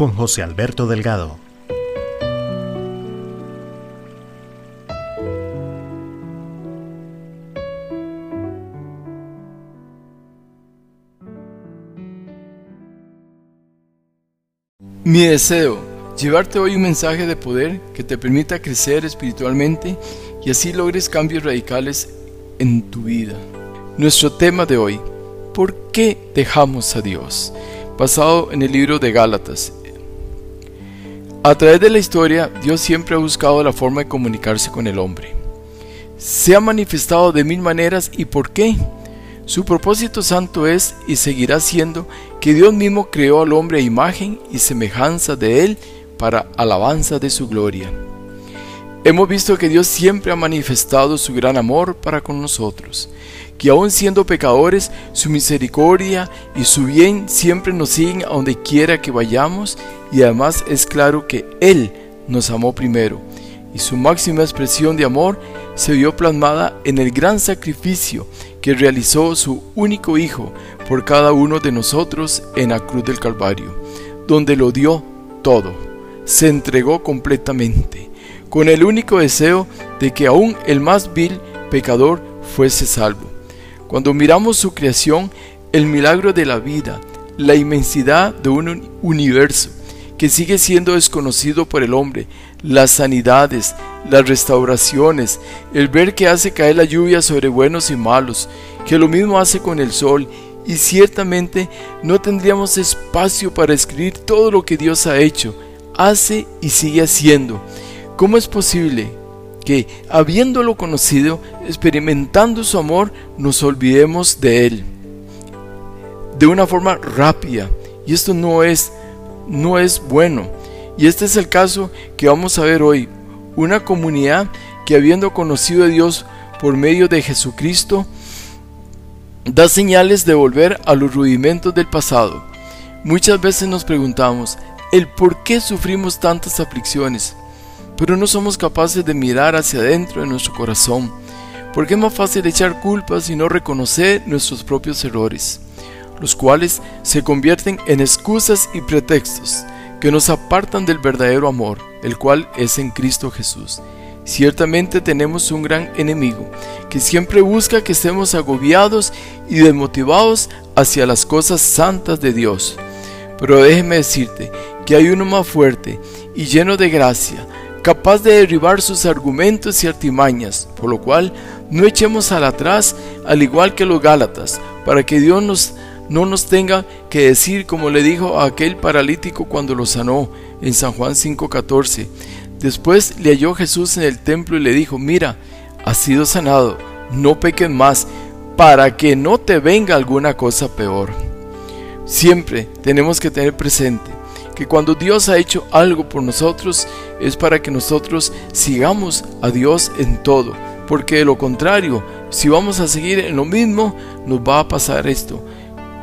Con José Alberto Delgado. Mi deseo, llevarte hoy un mensaje de poder que te permita crecer espiritualmente y así logres cambios radicales en tu vida. Nuestro tema de hoy, ¿por qué dejamos a Dios? Basado en el libro de Gálatas. A través de la historia, Dios siempre ha buscado la forma de comunicarse con el hombre. Se ha manifestado de mil maneras y por qué. Su propósito santo es y seguirá siendo que Dios mismo creó al hombre a imagen y semejanza de él para alabanza de su gloria. Hemos visto que Dios siempre ha manifestado su gran amor para con nosotros, que aun siendo pecadores, su misericordia y su bien siempre nos siguen a donde quiera que vayamos y además es claro que Él nos amó primero y su máxima expresión de amor se vio plasmada en el gran sacrificio que realizó su único Hijo por cada uno de nosotros en la cruz del Calvario, donde lo dio todo, se entregó completamente, con el único deseo de que aún el más vil pecador fuese salvo. Cuando miramos su creación, el milagro de la vida, la inmensidad de un universo que sigue siendo desconocido por el hombre, las sanidades, las restauraciones, el ver que hace caer la lluvia sobre buenos y malos, que lo mismo hace con el sol, y ciertamente no tendríamos espacio para escribir todo lo que Dios ha hecho, hace y sigue haciendo. ¿Cómo es posible que, habiéndolo conocido, experimentando su amor, nos olvidemos de Él? De una forma rápida, y esto no es, no es bueno. Y este es el caso que vamos a ver hoy. Una comunidad que habiendo conocido a Dios por medio de Jesucristo, da señales de volver a los rudimentos del pasado. Muchas veces nos preguntamos el por qué sufrimos tantas aflicciones, pero no somos capaces de mirar hacia adentro de nuestro corazón, porque es más fácil echar culpas y no reconocer nuestros propios errores, los cuales se convierten en excusas y pretextos que nos apartan del verdadero amor, el cual es en Cristo Jesús. Ciertamente tenemos un gran enemigo que siempre busca que estemos agobiados y desmotivados hacia las cosas santas de Dios. Pero déjeme decirte que hay uno más fuerte y lleno de gracia, capaz de derribar sus argumentos y artimañas, por lo cual no echemos al atrás al igual que los Gálatas, para que Dios nos, no nos tenga que decir como le dijo a aquel paralítico cuando lo sanó en San Juan 5:14 Después le halló Jesús en el templo y le dijo, mira, has sido sanado, no peques más, para que no te venga alguna cosa peor. Siempre tenemos que tener presente que cuando Dios ha hecho algo por nosotros es para que nosotros sigamos a Dios en todo, porque de lo contrario, si vamos a seguir en lo mismo, nos va a pasar esto,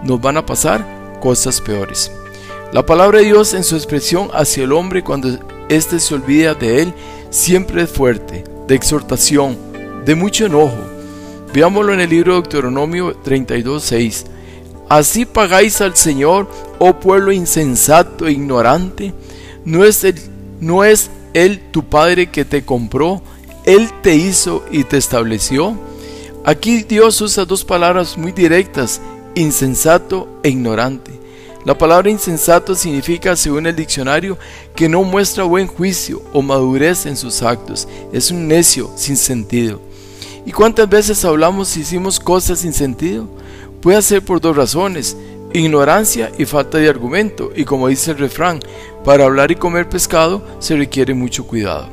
nos van a pasar cosas peores. La palabra de Dios en su expresión hacia el hombre cuando éste se olvida de él, siempre es fuerte, de exhortación, de mucho enojo. Veámoslo en el libro de Deuteronomio 32.6. Así pagáis al Señor, oh pueblo insensato e ignorante. ¿No es, él, ¿No es Él tu Padre que te compró? Él te hizo y te estableció. Aquí Dios usa dos palabras muy directas, insensato e ignorante. La palabra insensato significa, según el diccionario, que no muestra buen juicio o madurez en sus actos. Es un necio sin sentido. ¿Y cuántas veces hablamos y hicimos cosas sin sentido? Puede ser por dos razones, ignorancia y falta de argumento. Y como dice el refrán, para hablar y comer pescado se requiere mucho cuidado.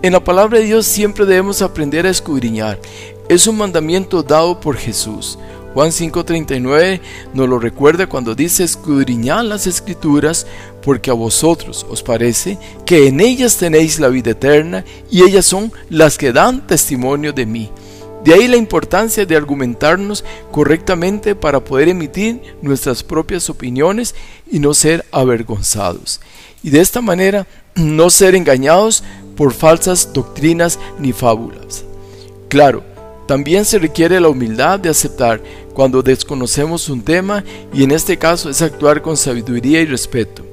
En la palabra de Dios siempre debemos aprender a escudriñar. Es un mandamiento dado por Jesús. Juan 5:39 nos lo recuerda cuando dice, escudriñad las escrituras, porque a vosotros os parece que en ellas tenéis la vida eterna, y ellas son las que dan testimonio de mí. De ahí la importancia de argumentarnos correctamente para poder emitir nuestras propias opiniones y no ser avergonzados. Y de esta manera no ser engañados por falsas doctrinas ni fábulas. Claro, también se requiere la humildad de aceptar cuando desconocemos un tema y en este caso es actuar con sabiduría y respeto.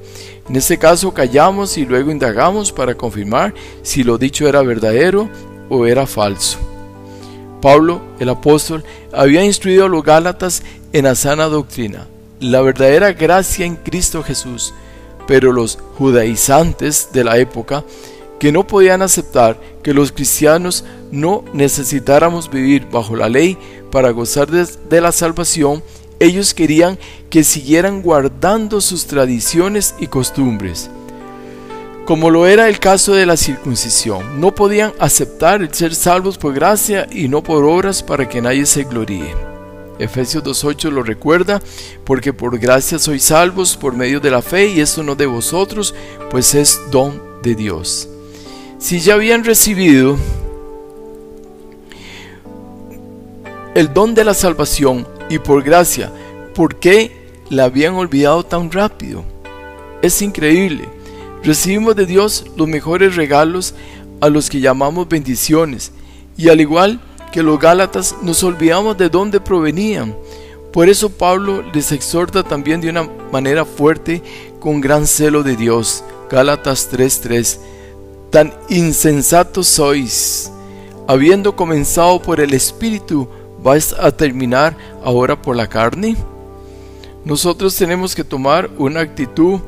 En este caso callamos y luego indagamos para confirmar si lo dicho era verdadero o era falso. Pablo, el apóstol, había instruido a los Gálatas en la sana doctrina, la verdadera gracia en Cristo Jesús, pero los judaizantes de la época, que no podían aceptar que los cristianos no necesitáramos vivir bajo la ley para gozar de, la salvación, ellos querían que siguieran guardando sus tradiciones y costumbres como lo era el caso de la circuncisión. No podían aceptar el ser salvos por gracia y no por obras para que nadie se gloríe. Efesios 2.8 lo recuerda, porque por gracia sois salvos por medio de la fe y esto no de vosotros, pues es don de Dios. Si ya habían recibido el don de la salvación y por gracia, ¿por qué la habían olvidado tan rápido? Es increíble. Recibimos de Dios los mejores regalos a los que llamamos bendiciones, y al igual que los Gálatas nos olvidamos de dónde provenían. Por eso Pablo les exhorta también de una manera fuerte con gran celo de Dios. Gálatas 3:3 Tan insensatos sois, habiendo comenzado por el Espíritu, ¿vais a terminar ahora por la carne? Nosotros tenemos que tomar una actitud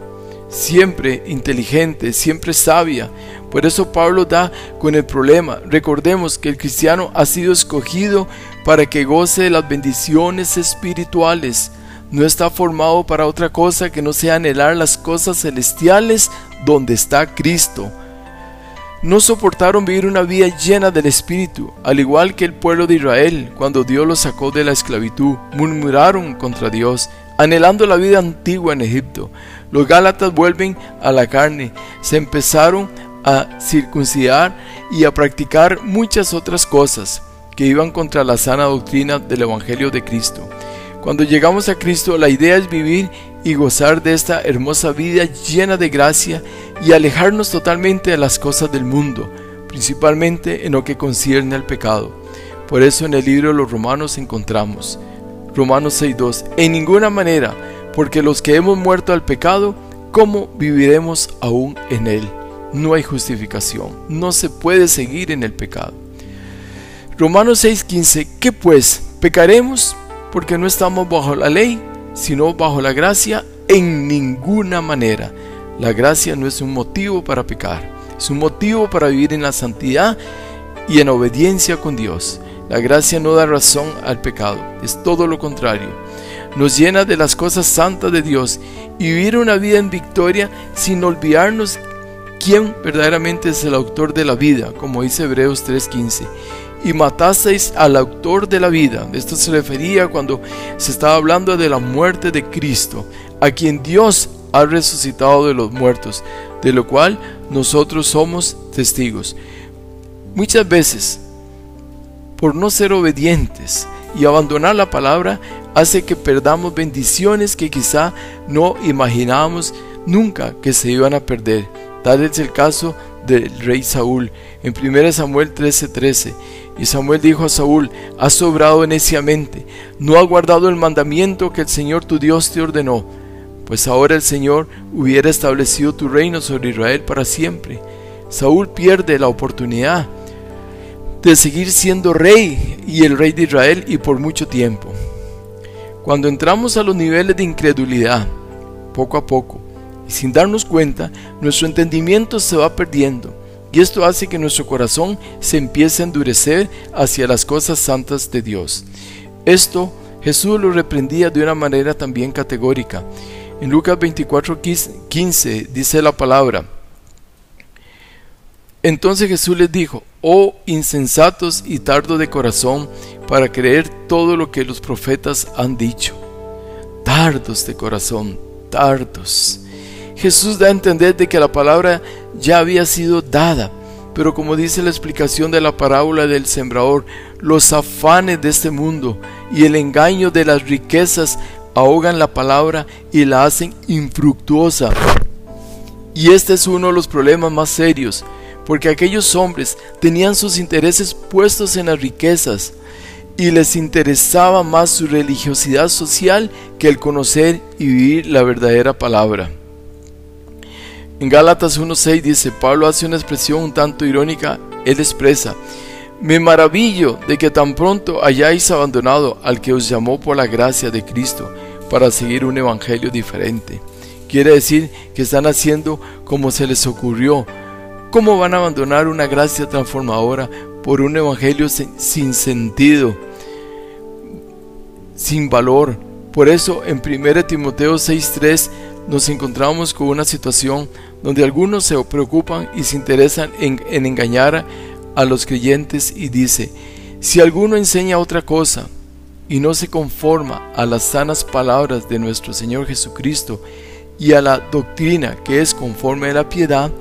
siempre inteligente, siempre sabia. Por eso Pablo da con el problema. Recordemos que el cristiano ha sido escogido para que goce de las bendiciones espirituales. No está formado para otra cosa que no sea anhelar las cosas celestiales donde está Cristo. No soportaron vivir una vida llena del Espíritu, al igual que el pueblo de Israel cuando Dios los sacó de la esclavitud. Murmuraron contra Dios, anhelando la vida antigua en Egipto. Los Gálatas vuelven a la carne, se empezaron a circuncidar y a practicar muchas otras cosas que iban contra la sana doctrina del Evangelio de Cristo. Cuando llegamos a Cristo, la idea es vivir y gozar de esta hermosa vida llena de gracia y alejarnos totalmente de las cosas del mundo, principalmente en lo que concierne al pecado. Por eso en el libro de los Romanos encontramos, Romanos 6.2, en ninguna manera porque los que hemos muerto al pecado, ¿cómo viviremos aún en él? No hay justificación, no se puede seguir en el pecado. Romanos 6:15, ¿qué pues? ¿Pecaremos porque no estamos bajo la ley, sino bajo la gracia? En ninguna manera. La gracia no es un motivo para pecar, es un motivo para vivir en la santidad y en obediencia con Dios. La gracia no da razón al pecado, es todo lo contrario nos llena de las cosas santas de Dios y vivir una vida en victoria sin olvidarnos quién verdaderamente es el autor de la vida, como dice Hebreos 3:15. Y matasteis al autor de la vida. Esto se refería cuando se estaba hablando de la muerte de Cristo, a quien Dios ha resucitado de los muertos, de lo cual nosotros somos testigos. Muchas veces, por no ser obedientes y abandonar la palabra, hace que perdamos bendiciones que quizá no imaginábamos nunca que se iban a perder. Tal es el caso del rey Saúl en 1 Samuel 13:13. Y Samuel dijo a Saúl, has sobrado neciamente, no has guardado el mandamiento que el Señor tu Dios te ordenó, pues ahora el Señor hubiera establecido tu reino sobre Israel para siempre. Saúl pierde la oportunidad de seguir siendo rey y el rey de Israel y por mucho tiempo. Cuando entramos a los niveles de incredulidad, poco a poco, y sin darnos cuenta, nuestro entendimiento se va perdiendo, y esto hace que nuestro corazón se empiece a endurecer hacia las cosas santas de Dios. Esto Jesús lo reprendía de una manera también categórica. En Lucas 24, 15 dice la palabra, Entonces Jesús les dijo, oh insensatos y tardos de corazón, para creer todo lo que los profetas han dicho. Tardos de corazón, tardos. Jesús da a entender de que la palabra ya había sido dada, pero como dice la explicación de la parábola del sembrador, los afanes de este mundo y el engaño de las riquezas ahogan la palabra y la hacen infructuosa. Y este es uno de los problemas más serios, porque aquellos hombres tenían sus intereses puestos en las riquezas y les interesaba más su religiosidad social que el conocer y vivir la verdadera palabra. En Gálatas 1.6 dice, Pablo hace una expresión un tanto irónica, él expresa, me maravillo de que tan pronto hayáis abandonado al que os llamó por la gracia de Cristo para seguir un evangelio diferente. Quiere decir que están haciendo como se les ocurrió. ¿Cómo van a abandonar una gracia transformadora por un evangelio sin sentido, sin valor? Por eso en 1 Timoteo 6.3 nos encontramos con una situación donde algunos se preocupan y se interesan en, en engañar a los creyentes y dice, si alguno enseña otra cosa y no se conforma a las sanas palabras de nuestro Señor Jesucristo y a la doctrina que es conforme a la piedad,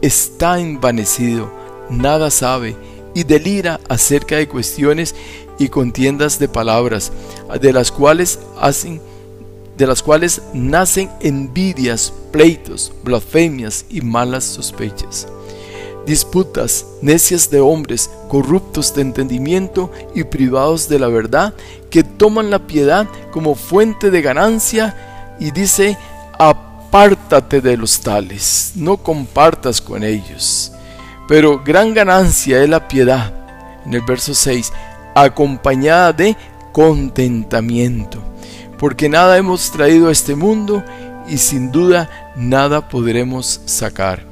está envanecido, nada sabe y delira acerca de cuestiones y contiendas de palabras, de las cuales hacen de las cuales nacen envidias, pleitos, blasfemias y malas sospechas. Disputas necias de hombres corruptos de entendimiento y privados de la verdad, que toman la piedad como fuente de ganancia y dice, apártate de los tales, no compartas con ellos. Pero gran ganancia es la piedad, en el verso 6, acompañada de contentamiento, porque nada hemos traído a este mundo y sin duda nada podremos sacar.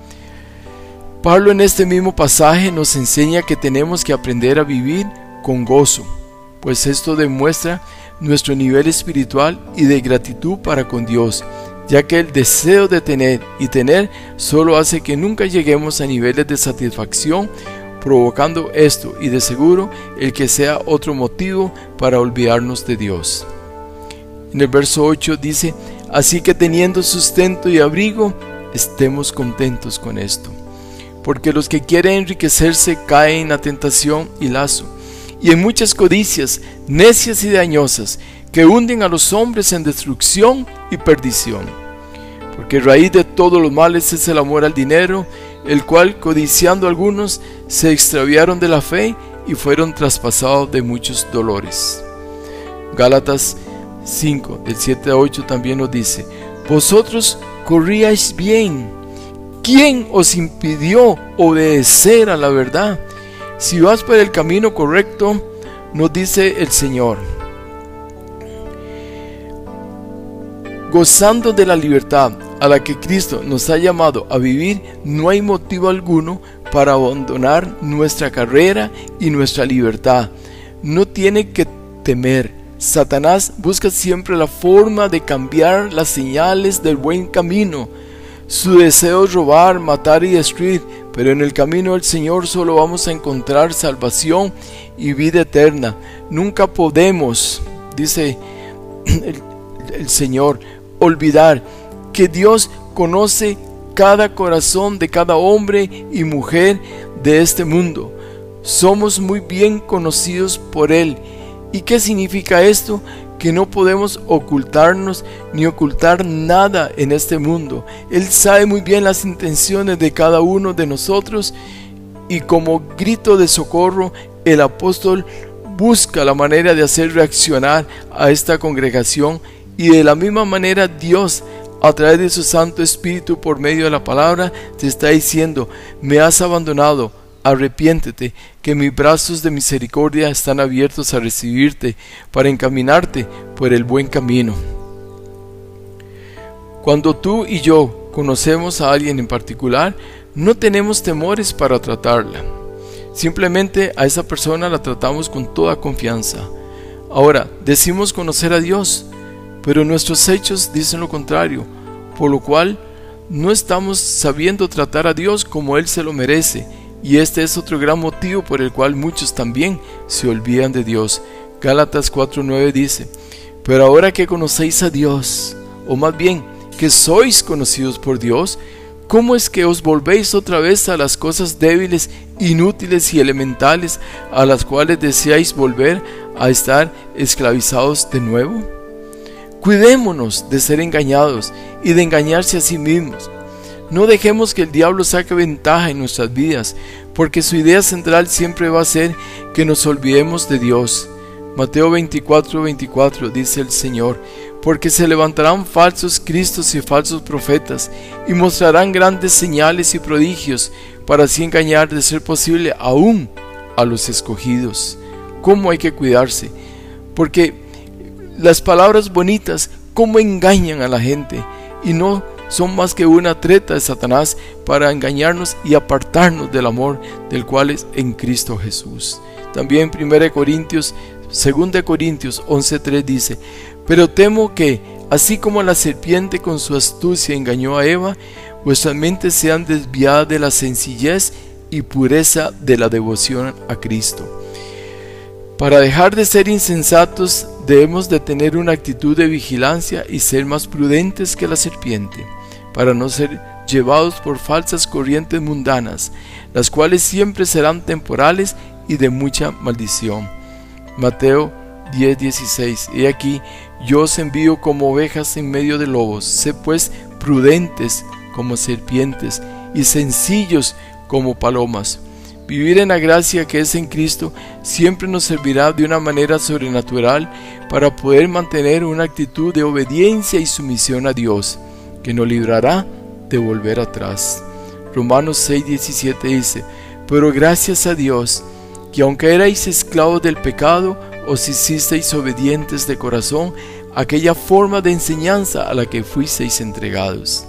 Pablo en este mismo pasaje nos enseña que tenemos que aprender a vivir con gozo, pues esto demuestra nuestro nivel espiritual y de gratitud para con Dios, ya que el deseo de tener y tener solo hace que nunca lleguemos a niveles de satisfacción, provocando esto y de seguro el que sea otro motivo para olvidarnos de Dios. En el verso 8 dice, así que teniendo sustento y abrigo, estemos contentos con esto porque los que quieren enriquecerse caen en la tentación y lazo, y en muchas codicias necias y dañosas que hunden a los hombres en destrucción y perdición. Porque raíz de todos los males es el amor al dinero, el cual, codiciando algunos, se extraviaron de la fe y fueron traspasados de muchos dolores. Gálatas 5, del 7 a 8 también nos dice, Vosotros corríais bien, ¿Quién os impidió obedecer a la verdad? Si vas por el camino correcto, nos dice el Señor, gozando de la libertad a la que Cristo nos ha llamado a vivir, no hay motivo alguno para abandonar nuestra carrera y nuestra libertad. No tiene que temer. Satanás busca siempre la forma de cambiar las señales del buen camino su deseo es robar, matar y destruir, pero en el camino del Señor solo vamos a encontrar salvación y vida eterna. Nunca podemos, dice el, el Señor, olvidar que Dios conoce cada corazón de cada hombre y mujer de este mundo. Somos muy bien conocidos por Él. ¿Y qué significa esto? que no podemos ocultarnos ni ocultar nada en este mundo. Él sabe muy bien las intenciones de cada uno de nosotros y como grito de socorro el apóstol busca la manera de hacer reaccionar a esta congregación y de la misma manera Dios a través de su Santo Espíritu por medio de la palabra te está diciendo, me has abandonado, arrepiéntete, que mis brazos de misericordia están abiertos a recibirte para encaminarte por el buen camino. Cuando tú y yo conocemos a alguien en particular, no tenemos temores para tratarla. Simplemente a esa persona la tratamos con toda confianza. Ahora, decimos conocer a Dios, pero nuestros hechos dicen lo contrario, por lo cual no estamos sabiendo tratar a Dios como Él se lo merece Y este es otro gran motivo por el cual muchos también se olvidan de Dios. Gálatas 4:9 dice, pero ahora que conocéis a Dios, o más bien que sois conocidos por Dios, ¿cómo es que os volvéis otra vez a las cosas débiles, inútiles y elementales a las cuales deseáis volver a estar esclavizados de nuevo? Cuidémonos de ser engañados y de engañarse a sí mismos. No dejemos que el diablo saque ventaja en nuestras vidas, porque su idea central siempre va a ser que nos olvidemos de Dios. Mateo 24, 24 dice el Señor, porque se levantarán falsos cristos y falsos profetas, y mostrarán grandes señales y prodigios, para así engañar de ser posible aún a los escogidos. ¿Cómo hay que cuidarse? Porque las palabras bonitas, ¿cómo engañan a la gente? Y no son más que una treta de Satanás para engañarnos y apartarnos del amor del cual es en Cristo Jesús. También 1 Corintios 2 Corintios 11:3 dice, pero temo que, así como la serpiente con su astucia engañó a Eva, vuestras mentes sean desviadas de la sencillez y pureza de la devoción a Cristo. Para dejar de ser insensatos debemos de tener una actitud de vigilancia y ser más prudentes que la serpiente para no ser llevados por falsas corrientes mundanas, las cuales siempre serán temporales y de mucha maldición. Mateo 10:16 He aquí, yo os envío como ovejas en medio de lobos, sé pues prudentes como serpientes y sencillos como palomas. Vivir en la gracia que es en Cristo siempre nos servirá de una manera sobrenatural para poder mantener una actitud de obediencia y sumisión a Dios que nos librará de volver atrás. Romanos 6:17 dice, pero gracias a Dios, que aunque erais esclavos del pecado, os hicisteis obedientes de corazón aquella forma de enseñanza a la que fuisteis entregados.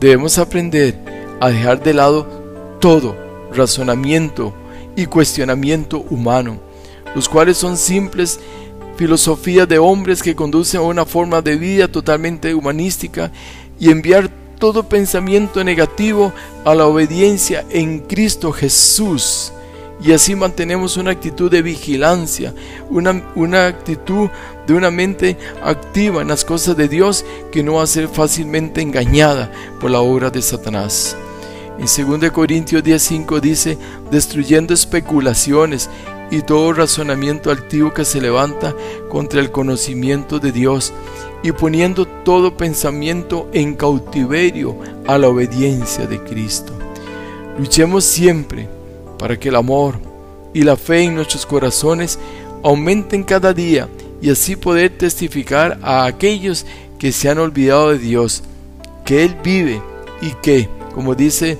Debemos aprender a dejar de lado todo razonamiento y cuestionamiento humano, los cuales son simples filosofía de hombres que conducen a una forma de vida totalmente humanística y enviar todo pensamiento negativo a la obediencia en Cristo Jesús. Y así mantenemos una actitud de vigilancia, una, una, actitud de una mente activa en las cosas de Dios que no va a ser fácilmente engañada por la obra de Satanás. En 2 Corintios 10:5 dice, destruyendo especulaciones y todo razonamiento altivo que se levanta contra el conocimiento de Dios y poniendo todo pensamiento en cautiverio a la obediencia de Cristo. Luchemos siempre para que el amor y la fe en nuestros corazones aumenten cada día y así poder testificar a aquellos que se han olvidado de Dios, que Él vive y que, como dice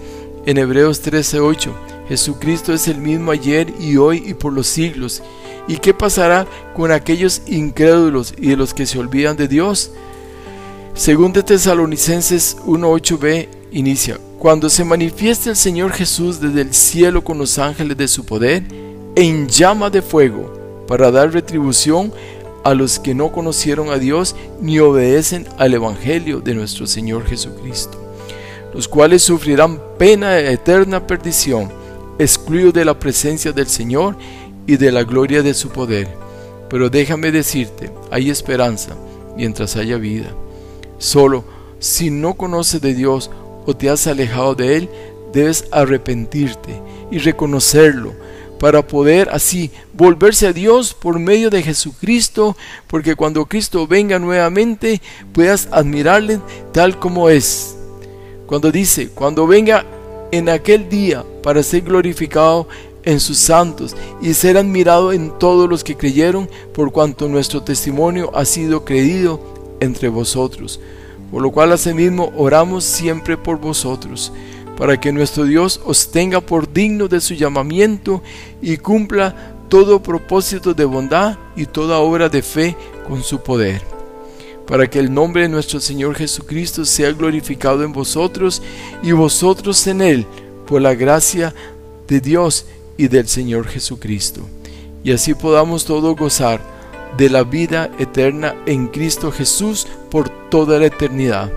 en Hebreos 13:8, Jesucristo es el mismo ayer y hoy y por los siglos. ¿Y qué pasará con aquellos incrédulos y de los que se olvidan de Dios? Según de Tesalonicenses 1.8b inicia, cuando se manifieste el Señor Jesús desde el cielo con los ángeles de su poder, en llama de fuego, para dar retribución a los que no conocieron a Dios ni obedecen al Evangelio de nuestro Señor Jesucristo, los cuales sufrirán pena de eterna perdición excluido de la presencia del Señor y de la gloria de su poder. Pero déjame decirte, hay esperanza mientras haya vida. Solo si no conoces de Dios o te has alejado de Él, debes arrepentirte y reconocerlo para poder así volverse a Dios por medio de Jesucristo, porque cuando Cristo venga nuevamente puedas admirarle tal como es. Cuando dice, cuando venga en aquel día para ser glorificado en sus santos y ser admirado en todos los que creyeron, por cuanto nuestro testimonio ha sido creído entre vosotros. Por lo cual asimismo oramos siempre por vosotros, para que nuestro Dios os tenga por digno de su llamamiento y cumpla todo propósito de bondad y toda obra de fe con su poder para que el nombre de nuestro Señor Jesucristo sea glorificado en vosotros y vosotros en Él, por la gracia de Dios y del Señor Jesucristo. Y así podamos todos gozar de la vida eterna en Cristo Jesús por toda la eternidad.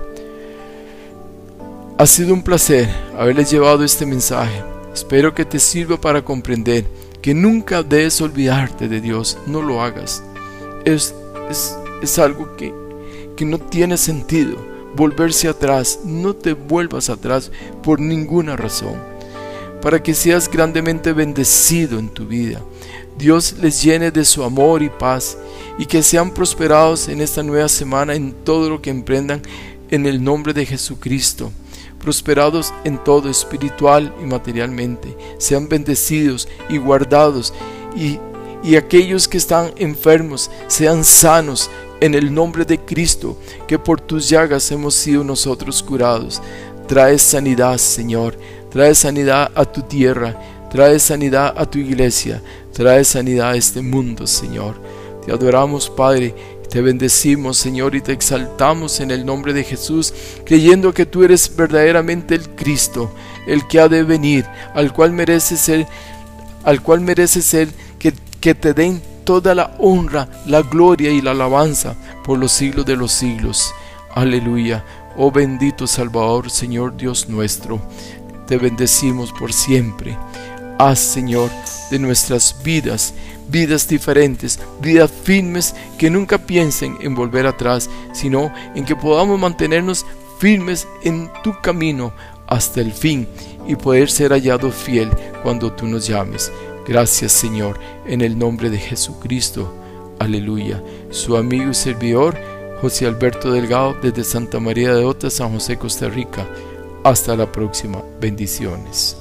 Ha sido un placer haberles llevado este mensaje Espero que te sirva para comprender que nunca debes olvidarte de Dios, no lo hagas. Es, es, es algo que, que no tiene sentido. Volverse atrás, no te vuelvas atrás por ninguna razón. Para que seas grandemente bendecido en tu vida. Dios les llene de su amor y paz y que sean prosperados en esta nueva semana en todo lo que emprendan en el nombre de Jesucristo prosperados en todo espiritual y materialmente, sean bendecidos y guardados y, y aquellos que están enfermos sean sanos en el nombre de Cristo, que por tus llagas hemos sido nosotros curados. Trae sanidad, Señor, trae sanidad a tu tierra, trae sanidad a tu iglesia, trae sanidad a este mundo, Señor. Te adoramos, Padre, te bendecimos, Señor, y te exaltamos en el nombre de Jesús, creyendo que tú eres verdaderamente el Cristo, el que ha de venir, al cual merece ser, al cual merece ser que, que te den toda la honra, la gloria y la alabanza por los siglos de los siglos. Aleluya. Oh bendito Salvador, Señor Dios nuestro, te bendecimos por siempre. Haz, Señor, de nuestras vidas vidas diferentes, vidas firmes que nunca piensen en volver atrás, sino en que podamos mantenernos firmes en tu camino hasta el fin y poder ser hallado fiel cuando tú nos llames. Gracias Señor, en el nombre de Jesucristo. Aleluya. Su amigo y servidor, José Alberto Delgado, desde Santa María de Ota, San José, Costa Rica. Hasta la próxima. Bendiciones.